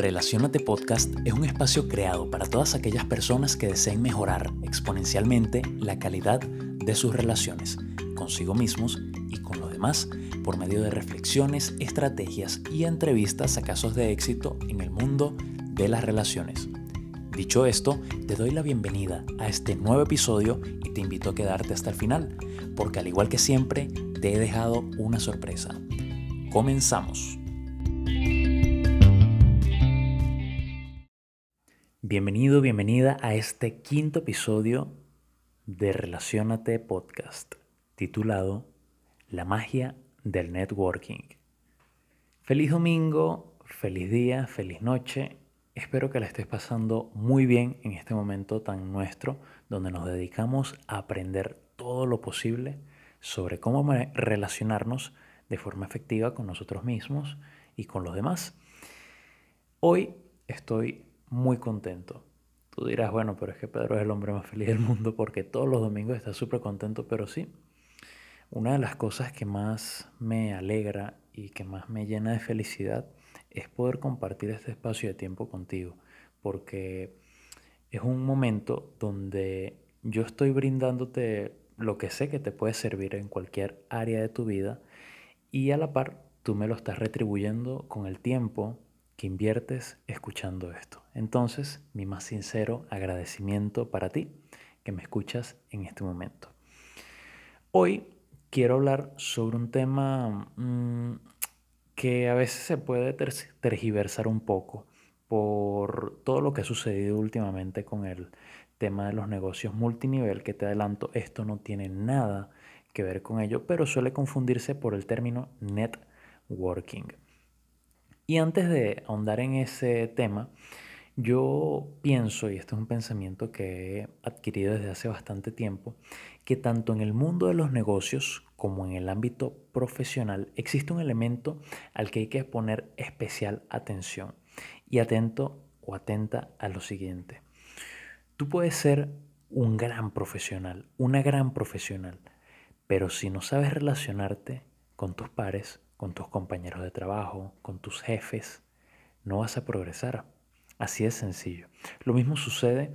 Relacionate Podcast es un espacio creado para todas aquellas personas que deseen mejorar exponencialmente la calidad de sus relaciones consigo mismos y con los demás por medio de reflexiones, estrategias y entrevistas a casos de éxito en el mundo de las relaciones. Dicho esto, te doy la bienvenida a este nuevo episodio y te invito a quedarte hasta el final, porque al igual que siempre, te he dejado una sorpresa. Comenzamos. Bienvenido, bienvenida a este quinto episodio de Relacionate Podcast, titulado La magia del networking. Feliz domingo, feliz día, feliz noche. Espero que la estés pasando muy bien en este momento tan nuestro, donde nos dedicamos a aprender todo lo posible sobre cómo relacionarnos de forma efectiva con nosotros mismos y con los demás. Hoy estoy muy contento. Tú dirás, bueno, pero es que Pedro es el hombre más feliz del mundo porque todos los domingos está súper contento, pero sí, una de las cosas que más me alegra y que más me llena de felicidad es poder compartir este espacio de tiempo contigo, porque es un momento donde yo estoy brindándote lo que sé que te puede servir en cualquier área de tu vida y a la par tú me lo estás retribuyendo con el tiempo, que inviertes escuchando esto. Entonces, mi más sincero agradecimiento para ti que me escuchas en este momento. Hoy quiero hablar sobre un tema mm, que a veces se puede tergiversar un poco por todo lo que ha sucedido últimamente con el tema de los negocios multinivel, que te adelanto, esto no tiene nada que ver con ello, pero suele confundirse por el término networking. Y antes de ahondar en ese tema, yo pienso, y este es un pensamiento que he adquirido desde hace bastante tiempo, que tanto en el mundo de los negocios como en el ámbito profesional existe un elemento al que hay que poner especial atención. Y atento o atenta a lo siguiente. Tú puedes ser un gran profesional, una gran profesional, pero si no sabes relacionarte con tus pares, con tus compañeros de trabajo, con tus jefes, no vas a progresar. Así de sencillo. Lo mismo sucede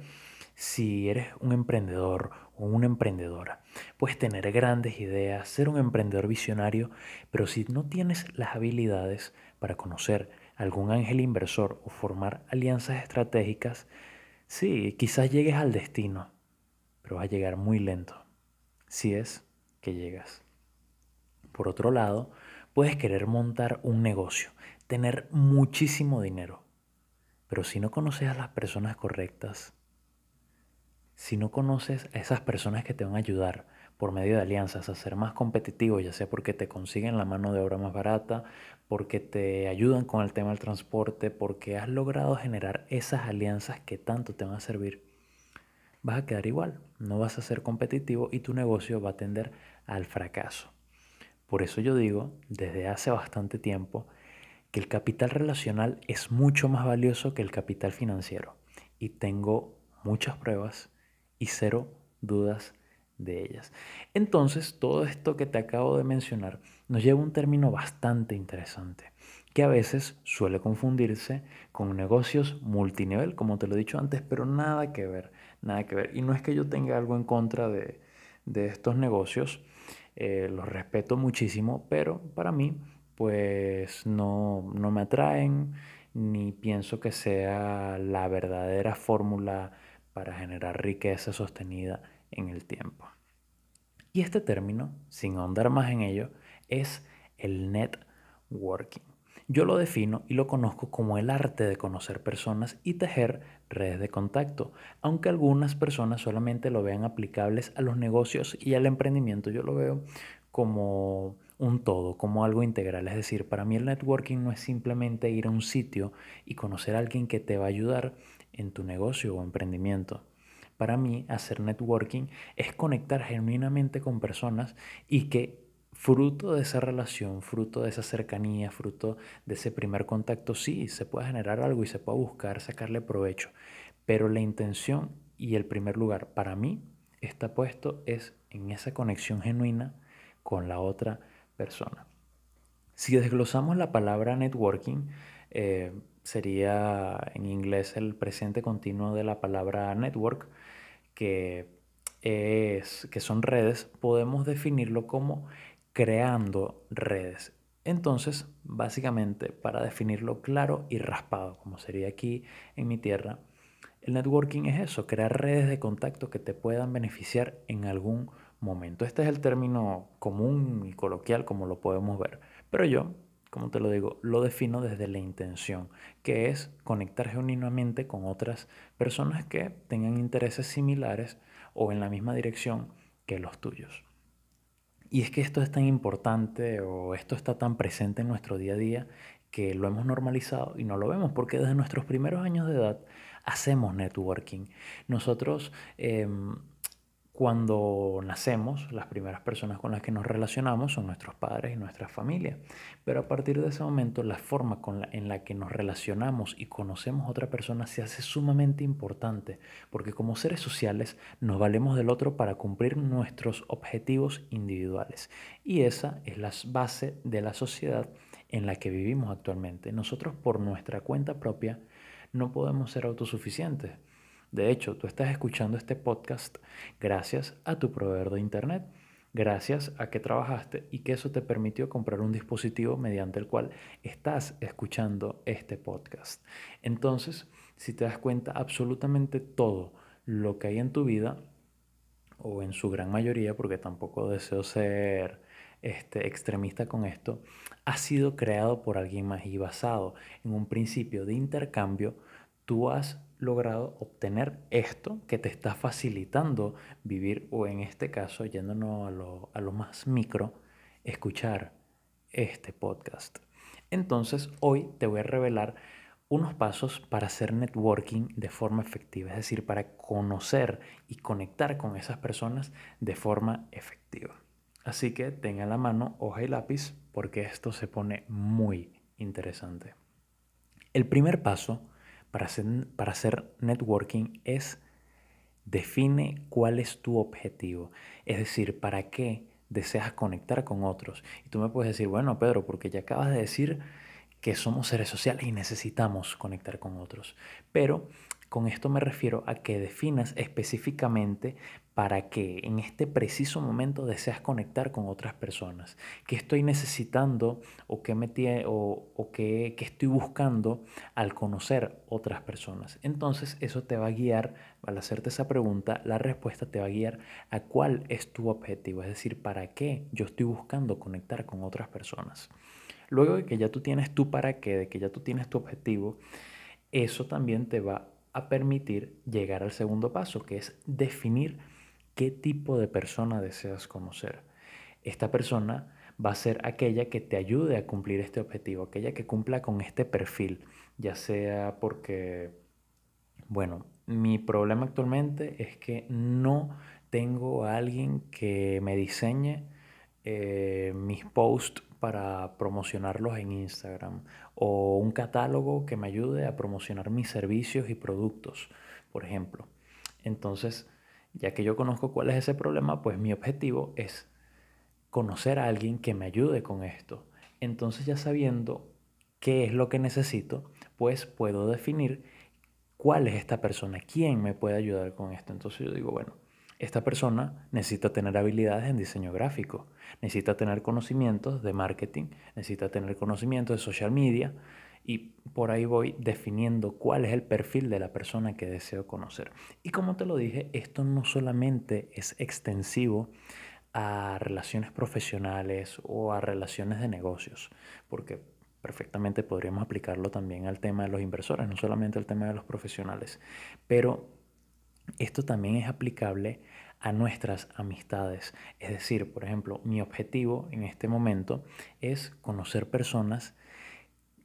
si eres un emprendedor o una emprendedora. Puedes tener grandes ideas, ser un emprendedor visionario, pero si no tienes las habilidades para conocer algún ángel inversor o formar alianzas estratégicas, sí, quizás llegues al destino, pero vas a llegar muy lento, si es que llegas. Por otro lado, Puedes querer montar un negocio, tener muchísimo dinero, pero si no conoces a las personas correctas, si no conoces a esas personas que te van a ayudar por medio de alianzas a ser más competitivo, ya sea porque te consiguen la mano de obra más barata, porque te ayudan con el tema del transporte, porque has logrado generar esas alianzas que tanto te van a servir, vas a quedar igual, no vas a ser competitivo y tu negocio va a tender al fracaso. Por eso yo digo, desde hace bastante tiempo, que el capital relacional es mucho más valioso que el capital financiero. Y tengo muchas pruebas y cero dudas de ellas. Entonces, todo esto que te acabo de mencionar nos lleva a un término bastante interesante, que a veces suele confundirse con negocios multinivel, como te lo he dicho antes, pero nada que ver, nada que ver. Y no es que yo tenga algo en contra de, de estos negocios, eh, los respeto muchísimo, pero para mí pues no, no me atraen ni pienso que sea la verdadera fórmula para generar riqueza sostenida en el tiempo. Y este término, sin ahondar más en ello, es el networking. Yo lo defino y lo conozco como el arte de conocer personas y tejer redes de contacto, aunque algunas personas solamente lo vean aplicables a los negocios y al emprendimiento, yo lo veo como un todo, como algo integral. Es decir, para mí el networking no es simplemente ir a un sitio y conocer a alguien que te va a ayudar en tu negocio o emprendimiento. Para mí, hacer networking es conectar genuinamente con personas y que fruto de esa relación, fruto de esa cercanía, fruto de ese primer contacto, sí, se puede generar algo y se puede buscar sacarle provecho. Pero la intención y el primer lugar para mí está puesto es en esa conexión genuina con la otra persona. Si desglosamos la palabra networking, eh, sería en inglés el presente continuo de la palabra network, que, es, que son redes, podemos definirlo como creando redes. Entonces, básicamente, para definirlo claro y raspado, como sería aquí en mi tierra, el networking es eso, crear redes de contacto que te puedan beneficiar en algún momento. Este es el término común y coloquial como lo podemos ver. Pero yo, como te lo digo, lo defino desde la intención, que es conectar genuinamente con otras personas que tengan intereses similares o en la misma dirección que los tuyos. Y es que esto es tan importante o esto está tan presente en nuestro día a día que lo hemos normalizado y no lo vemos porque desde nuestros primeros años de edad hacemos networking. Nosotros em, cuando nacemos, las primeras personas con las que nos relacionamos son nuestros padres y nuestra familia. Pero a partir de ese momento, la forma en la que nos relacionamos y conocemos a otra persona se hace sumamente importante, porque como seres sociales nos valemos del otro para cumplir nuestros objetivos individuales. Y esa es la base de la sociedad en la que vivimos actualmente. Nosotros por nuestra cuenta propia no podemos ser autosuficientes. De hecho, tú estás escuchando este podcast gracias a tu proveedor de Internet, gracias a que trabajaste y que eso te permitió comprar un dispositivo mediante el cual estás escuchando este podcast. Entonces, si te das cuenta, absolutamente todo lo que hay en tu vida, o en su gran mayoría, porque tampoco deseo ser este, extremista con esto, ha sido creado por alguien más y basado en un principio de intercambio, tú has logrado obtener esto que te está facilitando vivir o en este caso, yéndonos a lo, a lo más micro, escuchar este podcast. Entonces hoy te voy a revelar unos pasos para hacer networking de forma efectiva, es decir, para conocer y conectar con esas personas de forma efectiva. Así que tenga en la mano hoja y lápiz porque esto se pone muy interesante. El primer paso para hacer, para hacer networking es define cuál es tu objetivo. Es decir, para qué deseas conectar con otros. Y tú me puedes decir, bueno, Pedro, porque ya acabas de decir que somos seres sociales y necesitamos conectar con otros. Pero con esto me refiero a que definas específicamente para que en este preciso momento deseas conectar con otras personas. ¿Qué estoy necesitando o qué, me o, o qué, estoy buscando al conocer otras personas? Entonces eso te va a guiar, al hacerte esa pregunta, la respuesta te va a guiar a cuál es tu objetivo, es decir, para qué yo estoy buscando conectar con otras personas. Luego de que ya tú tienes tu para qué, de que ya tú tienes tu objetivo, eso también te va a permitir llegar al segundo paso, que es definir qué tipo de persona deseas conocer. Esta persona va a ser aquella que te ayude a cumplir este objetivo, aquella que cumpla con este perfil, ya sea porque, bueno, mi problema actualmente es que no tengo a alguien que me diseñe eh, mis posts para promocionarlos en Instagram o un catálogo que me ayude a promocionar mis servicios y productos, por ejemplo. Entonces, ya que yo conozco cuál es ese problema, pues mi objetivo es conocer a alguien que me ayude con esto. Entonces ya sabiendo qué es lo que necesito, pues puedo definir cuál es esta persona, quién me puede ayudar con esto. Entonces yo digo, bueno, esta persona necesita tener habilidades en diseño gráfico, necesita tener conocimientos de marketing, necesita tener conocimientos de social media y por ahí voy definiendo cuál es el perfil de la persona que deseo conocer. Y como te lo dije, esto no solamente es extensivo a relaciones profesionales o a relaciones de negocios, porque perfectamente podríamos aplicarlo también al tema de los inversores, no solamente al tema de los profesionales, pero esto también es aplicable a nuestras amistades. Es decir, por ejemplo, mi objetivo en este momento es conocer personas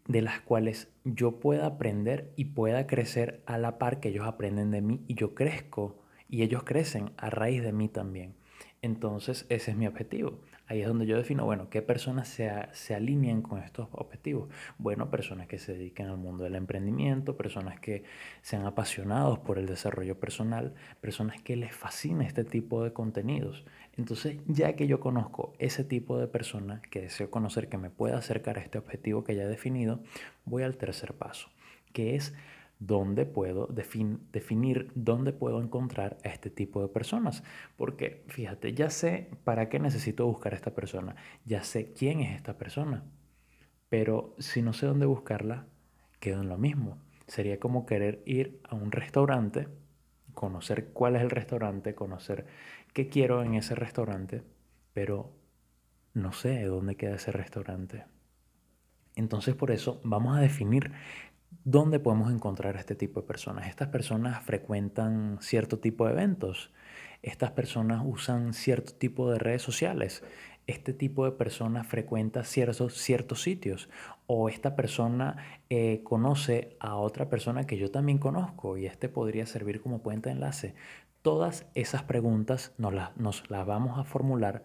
de las cuales yo pueda aprender y pueda crecer a la par que ellos aprenden de mí y yo crezco y ellos crecen a raíz de mí también. Entonces ese es mi objetivo. Ahí es donde yo defino, bueno, qué personas se, se alinean con estos objetivos. Bueno, personas que se dediquen al mundo del emprendimiento, personas que sean apasionados por el desarrollo personal, personas que les fascine este tipo de contenidos. Entonces, ya que yo conozco ese tipo de personas que deseo conocer, que me pueda acercar a este objetivo que ya he definido, voy al tercer paso, que es dónde puedo definir dónde puedo encontrar a este tipo de personas. Porque fíjate, ya sé para qué necesito buscar a esta persona, ya sé quién es esta persona, pero si no sé dónde buscarla, quedo en lo mismo. Sería como querer ir a un restaurante, conocer cuál es el restaurante, conocer qué quiero en ese restaurante, pero no sé dónde queda ese restaurante. Entonces por eso vamos a definir ¿Dónde podemos encontrar a este tipo de personas? Estas personas frecuentan cierto tipo de eventos. Estas personas usan cierto tipo de redes sociales. Este tipo de personas frecuenta ciertos, ciertos sitios. O esta persona eh, conoce a otra persona que yo también conozco y este podría servir como puente de enlace. Todas esas preguntas nos, nos las vamos a formular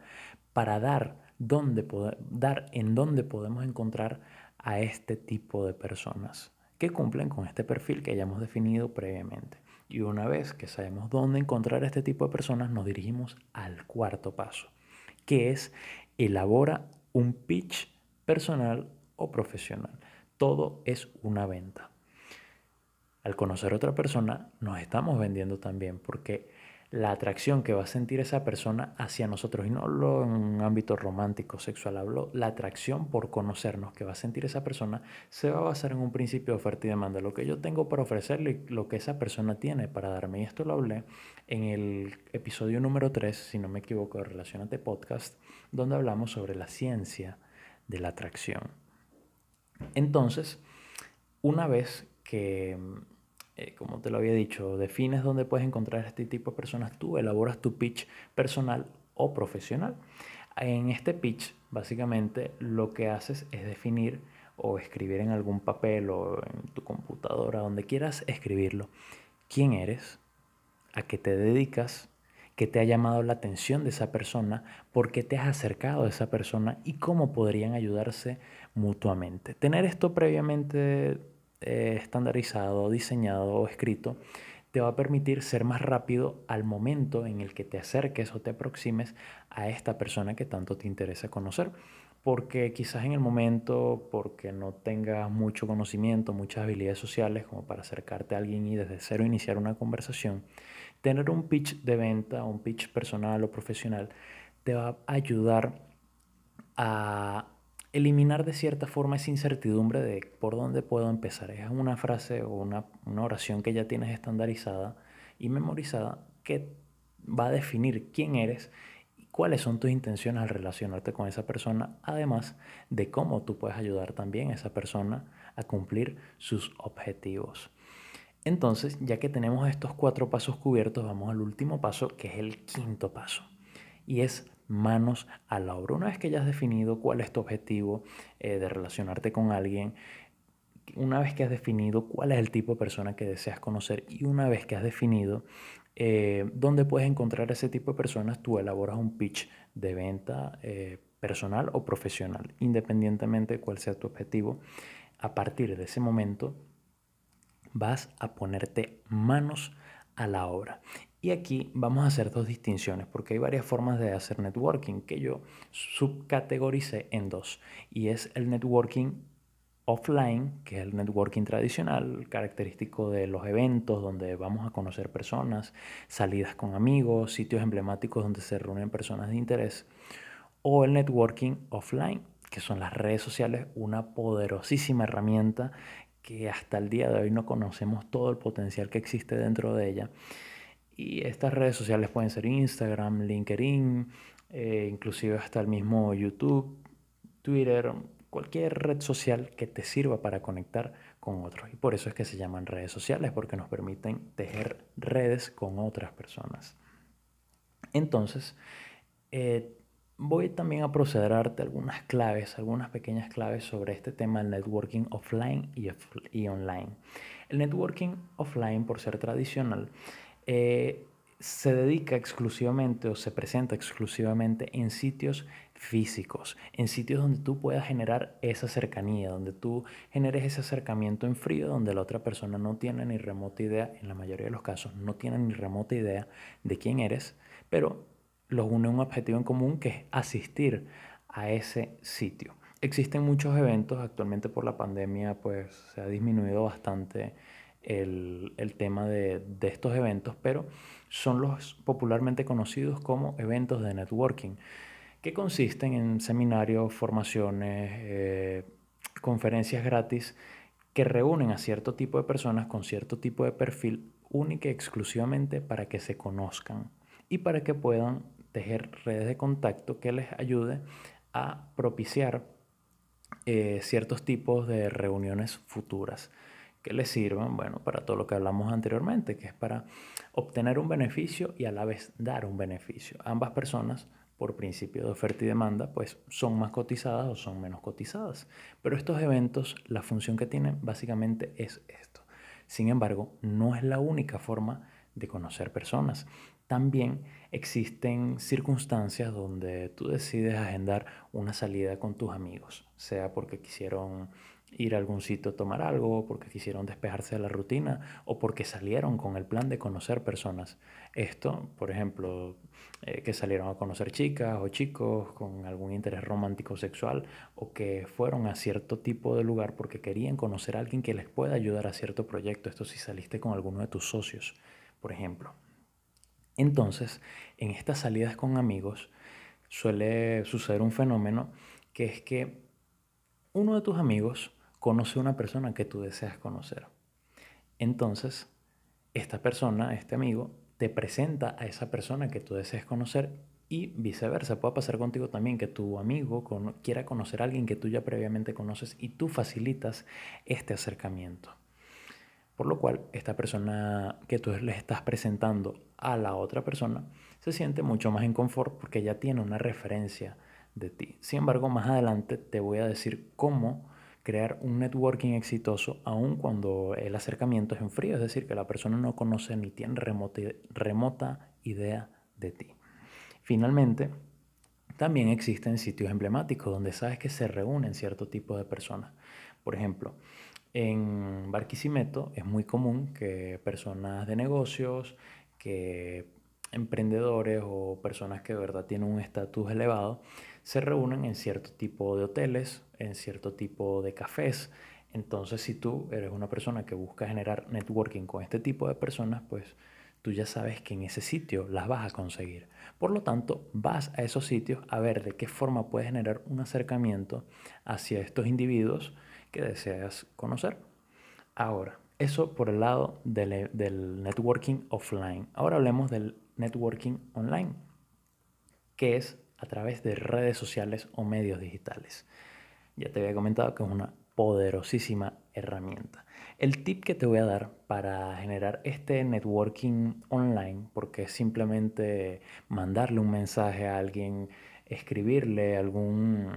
para dar, dónde, dar en dónde podemos encontrar a este tipo de personas que cumplen con este perfil que hayamos definido previamente. Y una vez que sabemos dónde encontrar a este tipo de personas, nos dirigimos al cuarto paso, que es elabora un pitch personal o profesional. Todo es una venta. Al conocer a otra persona, nos estamos vendiendo también porque la atracción que va a sentir esa persona hacia nosotros, y no hablo en un ámbito romántico, sexual, hablo la atracción por conocernos que va a sentir esa persona, se va a basar en un principio de oferta y demanda, lo que yo tengo para ofrecerle y lo que esa persona tiene para darme. Y esto lo hablé en el episodio número 3, si no me equivoco, de Relacionate Podcast, donde hablamos sobre la ciencia de la atracción. Entonces, una vez que eh, como te lo había dicho, defines dónde puedes encontrar este tipo de personas, tú elaboras tu pitch personal o profesional. En este pitch, básicamente, lo que haces es definir o escribir en algún papel o en tu computadora, donde quieras escribirlo, quién eres, a qué te dedicas, qué te ha llamado la atención de esa persona, por qué te has acercado a esa persona y cómo podrían ayudarse mutuamente. Tener esto previamente eh, estandarizado, diseñado o escrito, te va a permitir ser más rápido al momento en el que te acerques o te aproximes a esta persona que tanto te interesa conocer. Porque quizás en el momento, porque no tengas mucho conocimiento, muchas habilidades sociales como para acercarte a alguien y desde cero iniciar una conversación, tener un pitch de venta, un pitch personal o profesional, te va a ayudar a eliminar de cierta forma esa incertidumbre de por dónde puedo empezar. Es una frase o una, oración que ya tienes estandarizada y memorizada que va a definir quién eres y cuáles son tus intenciones al relacionarte con esa persona, además de cómo tú puedes ayudar también a esa persona a cumplir sus objetivos. Entonces, ya que tenemos estos cuatro pasos cubiertos, vamos al último paso, que es el quinto paso, y es manos a la obra. Una vez que ya has definido cuál es tu objetivo eh, de relacionarte con alguien, una vez que has definido cuál es el tipo de persona que deseas conocer y una vez que has definido eh, dónde puedes encontrar ese tipo de personas, tú elaboras un pitch de venta eh, personal o profesional, independientemente de cuál sea tu objetivo. A partir de ese momento vas a ponerte manos a la obra. Y aquí vamos a hacer dos distinciones, porque hay varias formas de hacer networking que yo subcategoricé en dos. Y es el networking offline, que es el networking tradicional, característico de los eventos donde vamos a conocer personas, salidas con amigos, sitios emblemáticos donde se reúnen personas de interés, o el networking offline, que son las redes sociales, una poderosísima herramienta que hasta el día de hoy no conocemos todo el potencial que existe dentro de ella y estas redes sociales pueden ser Instagram, LinkedIn, eh, inclusive hasta el mismo YouTube, Twitter, cualquier red social que te sirva para conectar con otros. Y por eso es que se llaman redes sociales, porque nos permiten tejer redes con otras personas. Entonces, eh, voy también a proceder a darte algunas claves, algunas pequeñas claves sobre este tema del networking offline y, y online. El networking offline, por ser tradicional, eh, se dedica exclusivamente o se presenta exclusivamente en sitios físicos, en sitios donde tú puedas generar esa cercanía, donde tú generes ese acercamiento en frío, donde la otra persona no tiene ni remota idea, en la mayoría de los casos no tiene ni remota idea de quién eres, pero los une un objetivo en común que es asistir a ese sitio. existen muchos eventos, actualmente por la pandemia pues se ha disminuido bastante el, tema de, estos eventos, pero son los popularmente conocidos como eventos de networking, que consisten en seminarios, formaciones, eh, conferencias gratis que reúnen a cierto tipo de personas con cierto tipo de perfil única y exclusivamente para que se conozcan y para que puedan tejer redes de contacto que les ayude a propiciar eh, ciertos tipos de reuniones futuras que les sirvan, bueno, para todo lo que hablamos anteriormente, que es para obtener un beneficio y a la vez dar un beneficio. Ambas personas, por principio de oferta y demanda, pues son más cotizadas o son menos cotizadas. Pero estos eventos, la función que tienen básicamente es esto. Sin embargo, no es la única forma de conocer personas. También existen circunstancias donde tú decides agendar una salida con tus amigos, sea porque quisieron ir a algún sitio a tomar algo, porque quisieron despejarse de la rutina o porque salieron con el plan de conocer personas. Esto, por ejemplo, eh, que salieron a conocer chicas o chicos con algún interés romántico sexual o que fueron a cierto tipo de lugar porque querían conocer a alguien que les pueda ayudar a cierto proyecto. Esto si saliste con alguno de tus socios, por ejemplo. Entonces, en estas salidas con amigos suele suceder un fenómeno que es que uno de tus amigos conoce una persona que tú deseas conocer. Entonces, esta persona, este amigo, te presenta a esa persona que tú deseas conocer y viceversa. Puede pasar contigo también que tu amigo quiera conocer a alguien que tú ya previamente conoces y tú facilitas este acercamiento. Por lo cual, esta persona que tú le estás presentando a la otra persona se siente mucho más en confort porque ya tiene una referencia de ti. Sin embargo, más adelante te voy a decir cómo crear un networking exitoso aun cuando el acercamiento es en frío, es decir, que la persona no conoce ni tiene remota, idea de ti. Finalmente, también existen sitios emblemáticos donde sabes que se reúnen cierto tipo de personas. Por ejemplo, en Barquisimeto es muy común que personas de negocios, que emprendedores o personas que de verdad tienen un estatus elevado, se reúnen en cierto tipo de hoteles, en cierto tipo de cafés. Entonces, si tú eres una persona que busca generar networking con este tipo de personas, pues tú ya sabes que en ese sitio las vas a conseguir. Por lo tanto, vas a esos sitios a ver de qué forma puedes generar un acercamiento hacia estos individuos que deseas conocer. Ahora, eso por el lado del, del networking offline. Ahora hablemos del networking online, que es a través de redes sociales o medios digitales. Ya te había comentado que es una poderosísima herramienta. El tip que te voy a dar para generar este networking online, porque es simplemente mandarle un mensaje a alguien, escribirle algún,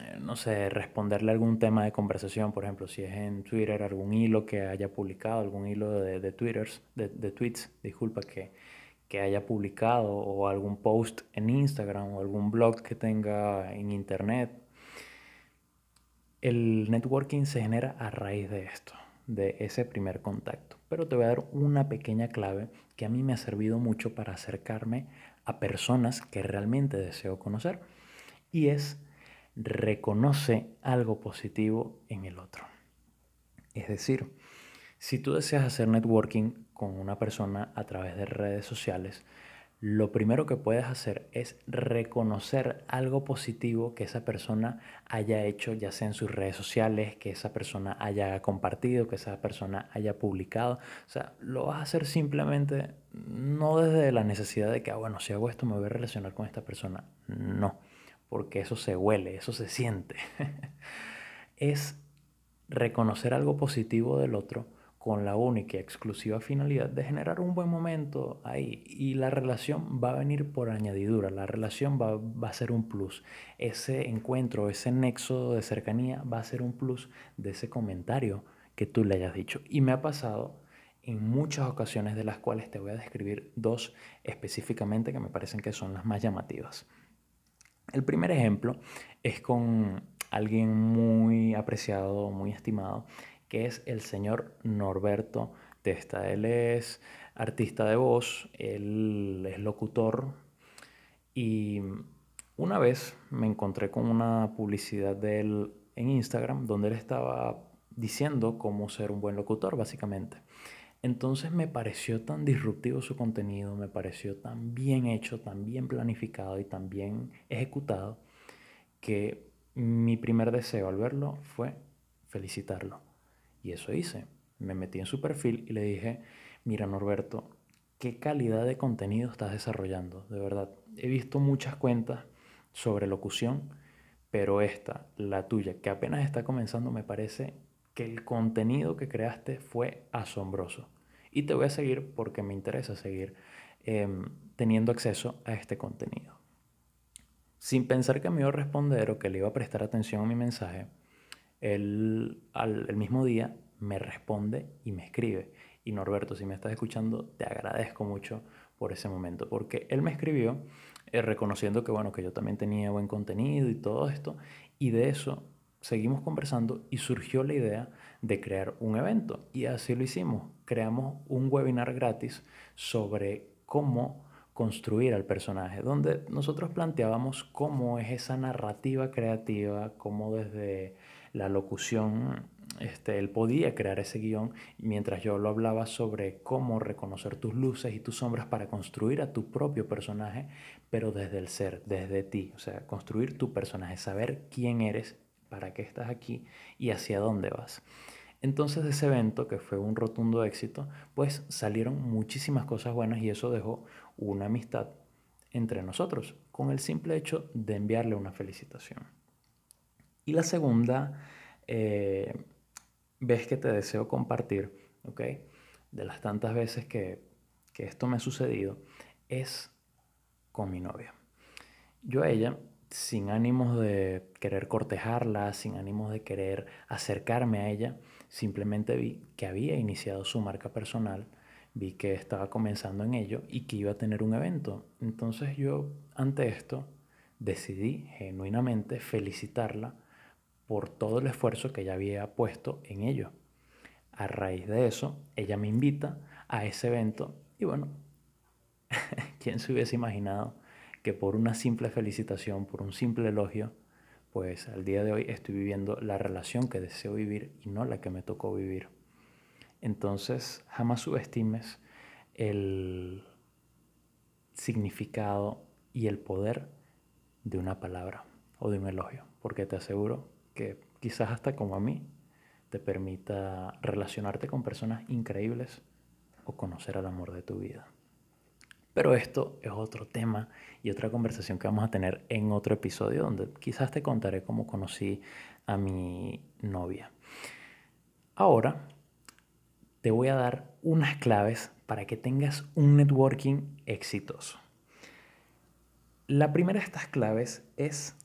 eh, no sé, responderle algún tema de conversación, por ejemplo, si es en Twitter, algún hilo que haya publicado, algún hilo de, de Twitters, de, de tweets, disculpa, que, que haya publicado o algún post en Instagram o algún blog que tenga en internet. El networking se genera a raíz de esto, de ese primer contacto. Pero te voy a dar una pequeña clave que a mí me ha servido mucho para acercarme a personas que realmente deseo conocer. Y es reconoce algo positivo en el otro. Es decir, si tú deseas hacer networking con una persona a través de redes sociales, lo primero que puedes hacer es reconocer algo positivo que esa persona haya hecho, ya sea en sus redes sociales, que esa persona haya compartido, que esa persona haya publicado. O sea, lo vas a hacer simplemente no desde la necesidad de que, ah, bueno, si hago esto me voy a relacionar con esta persona. No, porque eso se huele, eso se siente. es reconocer algo positivo del otro con la única y exclusiva finalidad de generar un buen momento ahí. Y la relación va a venir por añadidura, la relación va, va, a ser un plus. Ese encuentro, ese nexo de cercanía va a ser un plus de ese comentario que tú le hayas dicho. Y me ha pasado en muchas ocasiones de las cuales te voy a describir dos específicamente que me parecen que son las más llamativas. El primer ejemplo es con alguien muy apreciado, muy estimado, que es el señor Norberto Testa. Él es artista de voz, él es locutor y Una vez me encontré con una publicidad de él en Instagram donde él estaba diciendo cómo ser un buen locutor, básicamente. Entonces me pareció tan disruptivo su contenido, me pareció tan bien hecho, tan bien planificado y tan bien ejecutado, que mi primer deseo al verlo fue felicitarlo. Y eso hice. Me metí en su perfil y le dije, mira Norberto, qué calidad de contenido estás desarrollando, de verdad. He visto muchas cuentas sobre locución, pero esta, la tuya, que apenas está comenzando, me parece que el contenido que creaste fue asombroso. Y te voy a seguir porque me interesa seguir em, teniendo acceso a este contenido. Sin pensar que me iba a responder o que le iba a prestar atención a mi mensaje, él al el mismo día me responde y me escribe. Y Norberto, si me estás escuchando, te agradezco mucho por ese momento, porque él me escribió eh, reconociendo que, bueno, que yo también tenía buen contenido y todo esto, y de eso seguimos conversando y surgió la idea de crear un evento. Y así lo hicimos. Creamos un webinar gratis sobre cómo construir al personaje, donde nosotros planteábamos cómo es esa narrativa creativa, cómo desde la locución este, él podía crear ese guion mientras yo lo hablaba sobre cómo reconocer tus luces y tus sombras para construir a tu propio personaje, pero desde el ser, desde ti, o sea, construir tu personaje, saber quién eres, para qué estás aquí y hacia dónde vas. Entonces de ese evento, que fue un rotundo éxito, pues salieron muchísimas cosas buenas y eso dejó una amistad entre nosotros, con el simple hecho de enviarle una felicitación. Y la segunda eh, ves que te deseo compartir, ¿ok? De las tantas veces que, que esto me ha sucedido, es con mi novia. Yo a ella, sin ánimos de querer cortejarla, sin ánimos de querer acercarme a ella, simplemente vi que había iniciado su marca personal, vi que estaba comenzando en ello y que iba a tener un evento. Entonces yo, ante esto, decidí genuinamente felicitarla por todo el esfuerzo que ella había puesto en ello. A raíz de eso, ella me invita a ese evento y bueno, ¿quién se hubiese imaginado que por una simple felicitación, por un simple elogio, pues al día de hoy estoy viviendo la relación que deseo vivir y no la que me tocó vivir? Entonces, jamás subestimes el significado y el poder de una palabra o de un elogio, porque te aseguro que quizás hasta como a mí te permita relacionarte con personas increíbles o conocer al amor de tu vida. Pero esto es otro tema y otra conversación que vamos a tener en otro episodio donde quizás te contaré cómo conocí a mi novia. Ahora te voy a dar unas claves para que tengas un networking exitoso. La primera de estas claves es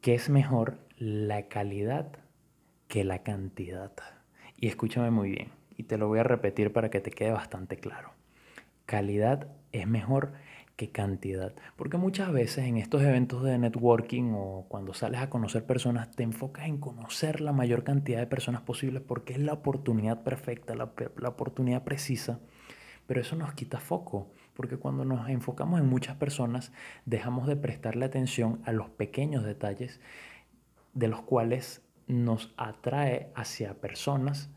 que es mejor la calidad que la cantidad. Y escúchame muy bien, y te lo voy a repetir para que te quede bastante claro. Calidad es mejor que cantidad, porque muchas veces en estos eventos de networking o cuando sales a conocer personas, te enfocas en conocer la mayor cantidad de personas posibles porque es la oportunidad perfecta, la, la oportunidad precisa, pero eso nos quita foco, porque cuando nos enfocamos en muchas personas, dejamos de prestarle atención a los pequeños detalles de los cuales nos atrae hacia personas.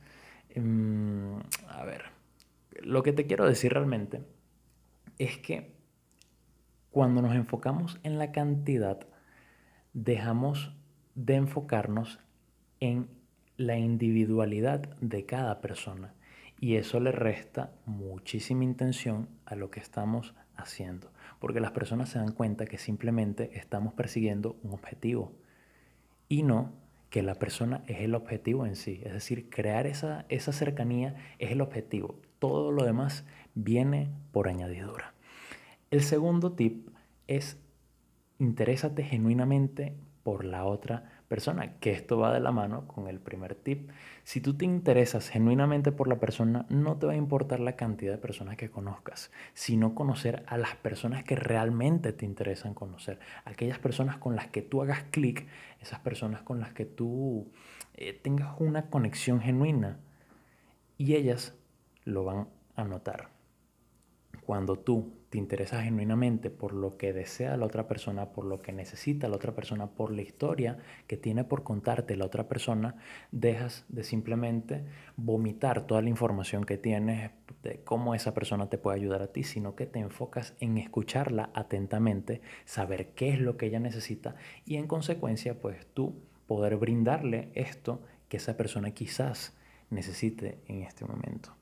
Em, a ver, lo que te quiero decir realmente es que cuando nos enfocamos en la cantidad, dejamos de enfocarnos en la individualidad de cada persona. Y eso le resta muchísima intención a lo que estamos haciendo, porque las personas se dan cuenta que simplemente estamos persiguiendo un objetivo y no que la persona es el objetivo en sí. Es decir, crear esa, esa cercanía es el objetivo. Todo lo demás viene por añadidura. El segundo tip es interésate genuinamente por la otra persona, que esto va de la mano con el primer tip. Si tú te interesas genuinamente por la persona, no te va a importar la cantidad de personas que conozcas, sino conocer a las personas que realmente te interesan conocer, aquellas personas con las que tú hagas clic, esas personas con las que tú eh, tengas una conexión genuina y ellas lo van a notar. Cuando tú te interesas genuinamente por lo que desea la otra persona, por lo que necesita la otra persona, por la historia que tiene por contarte la otra persona, dejas de simplemente vomitar toda la información que tienes de cómo esa persona te puede ayudar a ti, sino que te enfocas en escucharla atentamente, saber qué es lo que ella necesita y en consecuencia pues tú poder brindarle esto que esa persona quizás necesite en este momento.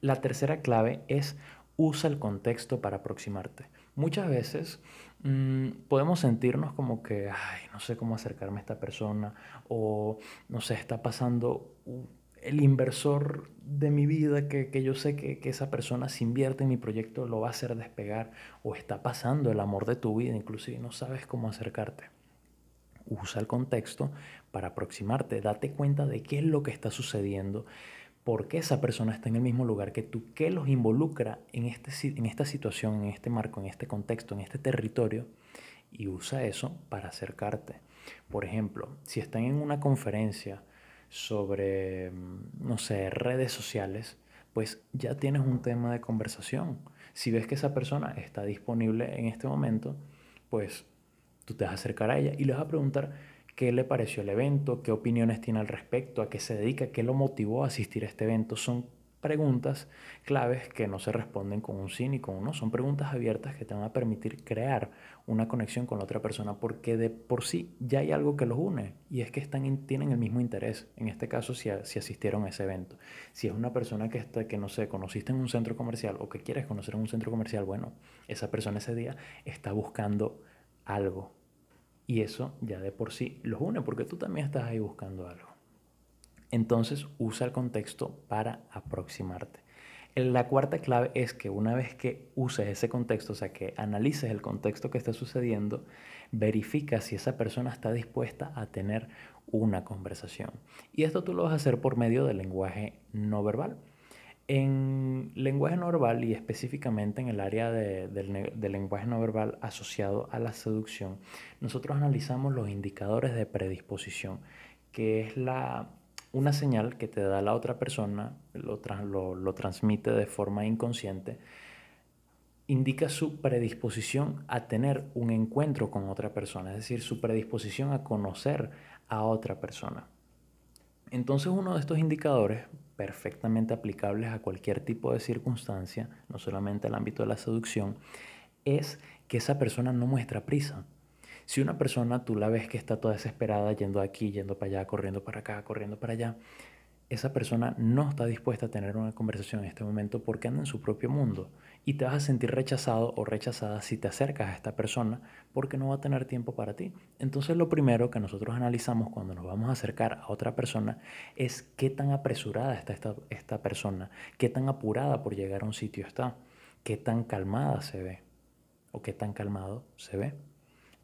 La tercera clave es usa el contexto para aproximarte. Muchas veces mm, podemos sentirnos como que, ay, no sé cómo acercarme a esta persona o, no sé, está pasando el inversor de mi vida que, que yo sé que, que, esa persona si invierte en mi proyecto lo va a hacer despegar o está pasando el amor de tu vida, inclusive no sabes cómo acercarte. Usa el contexto para aproximarte, date cuenta de qué es lo que está sucediendo por qué esa persona está en el mismo lugar que tú, qué los involucra en, este, en esta situación, en este marco, en este contexto, en este territorio, y usa eso para acercarte. Por ejemplo, si están en una conferencia sobre, mm, no sé, redes sociales, pues ya tienes un tema de conversación. Si ves que esa persona está disponible en este momento, pues tú te vas a acercar a ella y le vas a preguntar, qué le pareció el evento, qué opiniones tiene al respecto, a qué se dedica, qué lo motivó a asistir a este evento. Son preguntas claves que no se responden con un sí ni con un no. Son preguntas abiertas que te van a permitir crear una conexión con la otra persona porque de por sí ya hay algo que los une y es que están, tienen el mismo interés. En este caso, si, si asistieron a ese evento. Si es una persona que, está, que, no sé, conociste en un centro comercial o que quieres conocer en un centro comercial, bueno, esa persona ese día está buscando algo y eso ya de por sí los une porque tú también estás ahí buscando algo. Entonces usa el contexto para aproximarte. La cuarta clave es que una vez que uses ese contexto, o sea, que analices el contexto que está sucediendo, verifica si esa persona está dispuesta a tener una conversación. Y esto tú lo vas a hacer por medio del lenguaje no verbal. En lenguaje no verbal y específicamente en el área del lenguaje no verbal asociado a la seducción, nosotros analizamos los indicadores de predisposición, que es la, una señal que te da la otra persona, lo, lo, lo transmite de forma inconsciente, indica su predisposición a tener un encuentro con otra persona, es decir, su predisposición a conocer a otra persona. Entonces uno de estos indicadores perfectamente aplicables a cualquier tipo de circunstancia, no solamente al ámbito de la seducción, es que esa persona no muestra prisa. Si una persona tú la ves que está toda desesperada yendo aquí, yendo para allá, corriendo para acá, corriendo para allá, esa persona no está dispuesta a tener una conversación en este momento porque anda en su propio mundo y te vas a sentir rechazado o rechazada si te acercas a esta persona porque no va a tener tiempo para ti. Entonces lo primero que nosotros analizamos cuando nos vamos a acercar a otra persona es qué tan apresurada está esta, esta persona, qué tan apurada por llegar a un sitio está, qué tan calmada se ve o qué tan calmado se ve.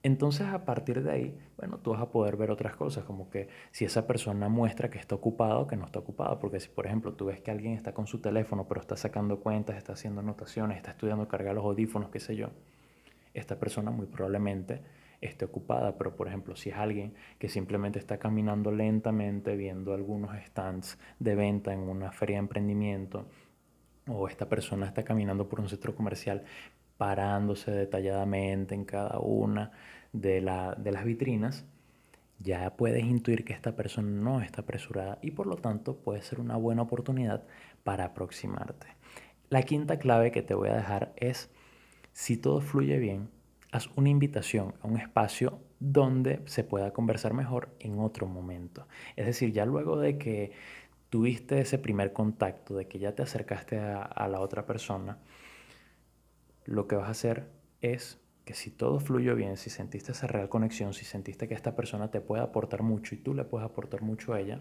Entonces a partir de ahí, bueno, tú vas a poder ver otras cosas, como que si esa persona muestra que está ocupado o que no está ocupado, porque si por ejemplo tú ves que alguien está con su teléfono pero está sacando cuentas, está haciendo anotaciones, está estudiando cargar los audífonos, qué sé yo, esta persona muy probablemente esté ocupada, pero por ejemplo si es alguien que simplemente está caminando lentamente viendo algunos stands de venta en una feria de emprendimiento, o esta persona está caminando por un centro comercial parándose detalladamente en cada una de, las vitrinas, ya puedes intuir que esta persona no está apresurada y por lo tanto puede ser una buena oportunidad para aproximarte. La quinta clave que te voy a dejar es, si todo fluye bien, haz una invitación a un espacio donde se pueda conversar mejor en otro momento. Es decir, ya luego de que tuviste ese primer contacto, de que ya te acercaste a, a la otra persona, lo que vas a hacer es que si todo fluyó bien, si sentiste esa real conexión, si sentiste que esta persona te puede aportar mucho y tú le puedes aportar mucho a ella,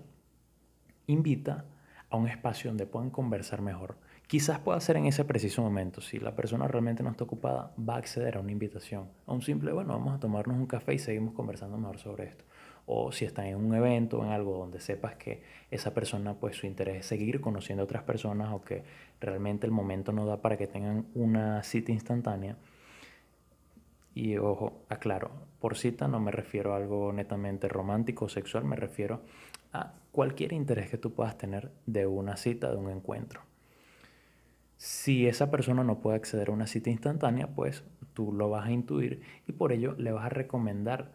invita a un espacio donde puedan conversar mejor. Quizás pueda ser en ese preciso momento. Si la persona realmente no está ocupada, va a acceder a una invitación. A un simple, bueno, vamos a tomarnos un café y seguimos conversando mejor sobre esto o si están en un evento o en algo donde sepas que esa persona pues su interés es seguir conociendo a otras personas o que realmente el momento no da para que tengan una cita instantánea. Y ojo, aclaro, por cita no me refiero a algo netamente romántico o sexual, me refiero a cualquier interés que tú puedas tener de una cita, de un encuentro. Si esa persona no puede acceder a una cita instantánea, pues tú lo vas a intuir y por ello le vas a recomendar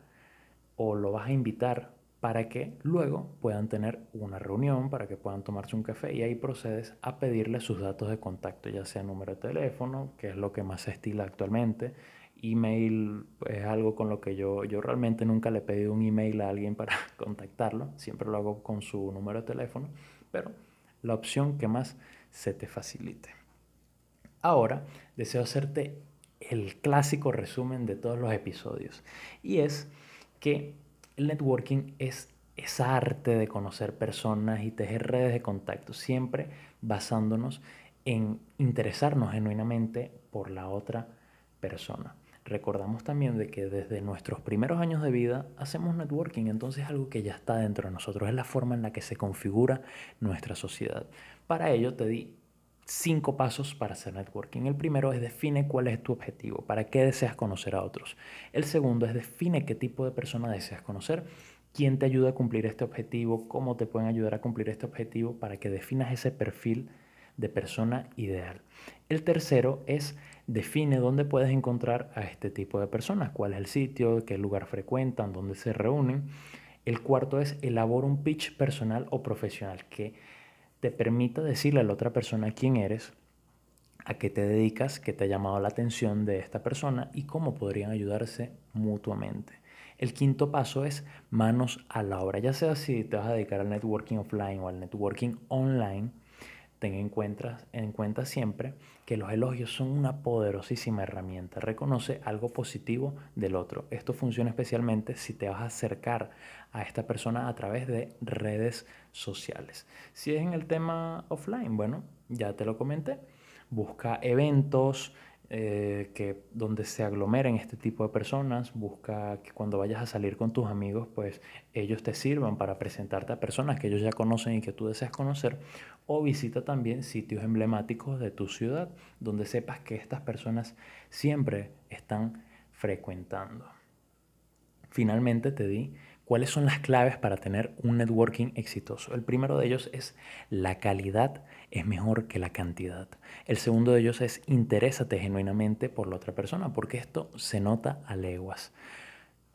o lo vas a invitar para que luego puedan tener una reunión, para que puedan tomarse un café y ahí procedes a pedirle sus datos de contacto, ya sea número de teléfono, que es lo que más se estila actualmente, email es algo con lo que yo, yo realmente nunca le he pedido un email a alguien para contactarlo, siempre lo hago con su número de teléfono, pero la opción que más se te facilite. Ahora deseo hacerte el clásico resumen de todos los episodios y es que el networking es esa arte de conocer personas y tejer redes de contacto, siempre basándonos en interesarnos genuinamente por la otra persona. Recordamos también de que desde nuestros primeros años de vida hacemos networking, entonces es algo que ya está dentro de nosotros, es la forma en la que se configura nuestra sociedad. Para ello te di cinco pasos para hacer networking. El primero es define cuál es tu objetivo, para qué deseas conocer a otros. El segundo es define qué tipo de persona deseas conocer, quién te ayuda a cumplir este objetivo, cómo te pueden ayudar a cumplir este objetivo para que definas ese perfil de persona ideal. El tercero es define dónde puedes encontrar a este tipo de personas, cuál es el sitio, qué lugar frecuentan, dónde se reúnen. El cuarto es elabora un pitch personal o profesional que te permita decirle a la otra persona quién eres, a qué te dedicas, qué te ha llamado la atención de esta persona y cómo podrían ayudarse mutuamente. El quinto paso es manos a la obra, ya sea si te vas a dedicar al networking offline o al networking online, ten en cuenta, en cuenta siempre que los elogios son una poderosísima herramienta. Reconoce algo positivo del otro. Esto funciona especialmente si te vas a acercar a esta persona a través de redes sociales. Si es en el tema offline, bueno, ya te lo comenté. Busca eventos, eh, que donde se aglomeren este tipo de personas, busca que cuando vayas a salir con tus amigos, pues ellos te sirvan para presentarte a personas que ellos ya conocen y que tú deseas conocer, o visita también sitios emblemáticos de tu ciudad, donde sepas que estas personas siempre están frecuentando. Finalmente te di ¿Cuáles son las claves para tener un networking exitoso? El primero de ellos es la calidad es mejor que la cantidad. El segundo de ellos es interésate genuinamente por la otra persona, porque esto se nota a leguas.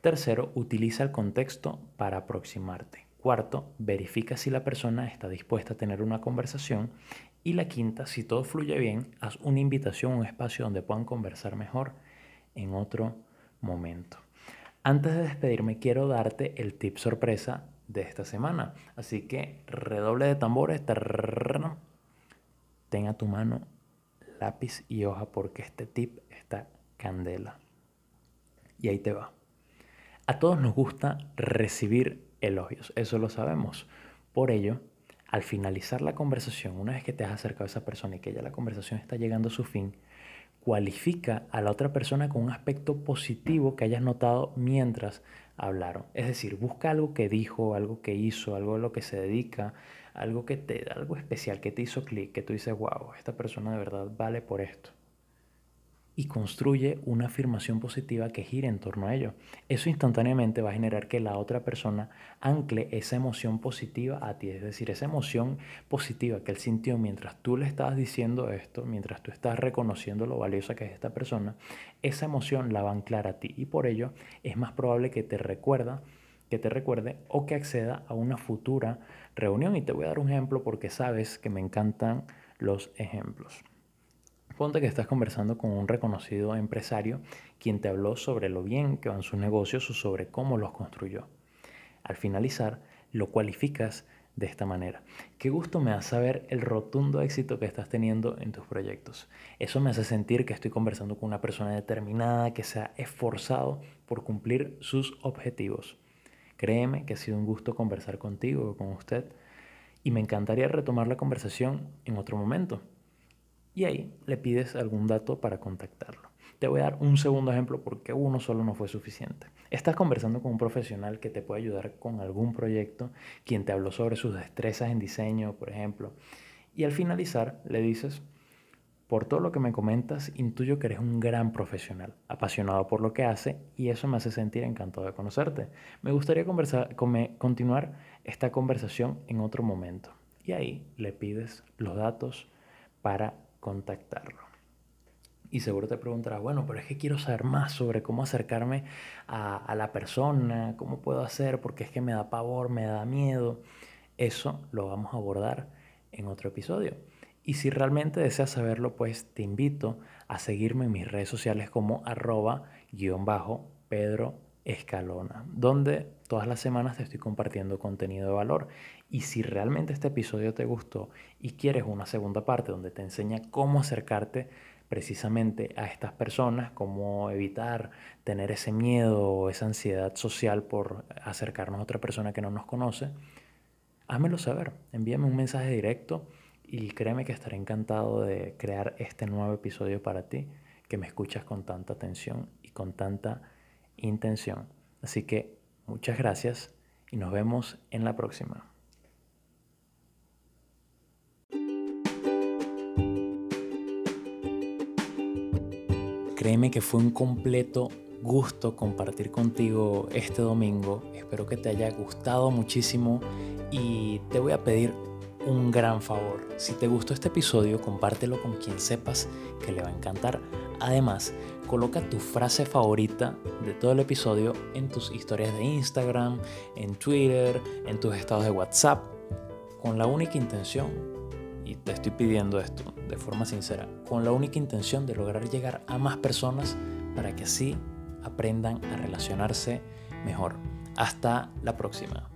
Tercero, utiliza el contexto para aproximarte. Cuarto, verifica si la persona está dispuesta a tener una conversación. Y la quinta, si todo fluye bien, haz una invitación a un espacio donde puedan conversar mejor en otro momento. Antes de despedirme, quiero darte el tip sorpresa de esta semana. Así que redoble de tambores. Ten a tu mano lápiz y hoja porque este tip está candela. Y ahí te va. A todos nos gusta recibir elogios, eso lo sabemos. Por ello, al finalizar la conversación, una vez que te has acercado a esa persona y que ya la conversación está llegando a su fin, cualifica a la otra persona con un aspecto positivo que hayas notado mientras hablaron. Es decir, busca algo que dijo, algo que hizo, algo a lo que se dedica, algo que te algo especial que te hizo clic, que tú dices, "Wow, esta persona de verdad vale por esto." Y construye una afirmación positiva que gire en torno a ello. Eso instantáneamente va a generar que la otra persona ancle esa emoción positiva a ti, es decir, esa emoción positiva que él sintió mientras tú le estabas diciendo esto, mientras tú estás reconociendo lo valiosa que es esta persona, esa emoción la va a anclar a ti y por ello es más probable que te recuerda que te recuerde o que acceda a una futura reunión. Y te voy a dar un ejemplo porque sabes que me encantan los ejemplos. Ponte que estás conversando con un reconocido empresario quien te habló sobre lo bien que van sus negocios o sobre cómo los construyó. Al finalizar, lo cualificas de esta manera. Qué gusto me da saber el rotundo éxito que estás teniendo en tus proyectos. Eso me hace sentir que estoy conversando con una persona determinada que se ha esforzado por cumplir sus objetivos. Créeme que ha sido un gusto conversar contigo o con usted y me encantaría retomar la conversación en otro momento y ahí le pides algún dato para contactarlo. Te voy a dar un segundo ejemplo porque uno solo no fue suficiente. Estás conversando con un profesional que te puede ayudar con algún proyecto, quien te habló sobre sus destrezas en diseño, por ejemplo, y al finalizar le dices, por todo lo que me comentas, intuyo que eres un gran profesional, apasionado por lo que hace y eso me hace sentir encantado de conocerte. Me gustaría conversar, continuar esta conversación en otro momento. Y ahí le pides los datos para contactarlo. Y seguro te preguntarás, bueno, pero es que quiero saber más sobre cómo acercarme a, la persona, cómo puedo hacer, porque es que me da pavor, me da miedo. Eso lo vamos a abordar en otro episodio. Y si realmente deseas saberlo, pues te invito a seguirme en mis redes sociales como arroba guion bajo Pedro Escalona, donde todas las semanas te estoy compartiendo contenido de valor. Y si realmente este episodio te gustó y quieres una segunda parte donde te enseña cómo acercarte precisamente a estas personas, cómo evitar tener ese miedo o esa ansiedad social por acercarnos a otra persona que no nos conoce, házmelo saber, envíame un mensaje directo y créeme que estaré encantado de crear este nuevo episodio para ti, que me escuchas con tanta atención y con tanta intención. Así que muchas gracias y nos vemos en la próxima. Créeme que fue un completo gusto compartir contigo este domingo. Espero que te haya gustado muchísimo y te voy a pedir un gran favor. Si te gustó este episodio, compártelo con quien sepas que le va a encantar. Además, coloca tu frase favorita de todo el episodio en tus historias de Instagram, en Twitter, en tus estados de WhatsApp, con la única intención, y te estoy pidiendo esto de forma sincera, con la única intención de lograr llegar a más personas para que así aprendan a relacionarse mejor. Hasta la próxima.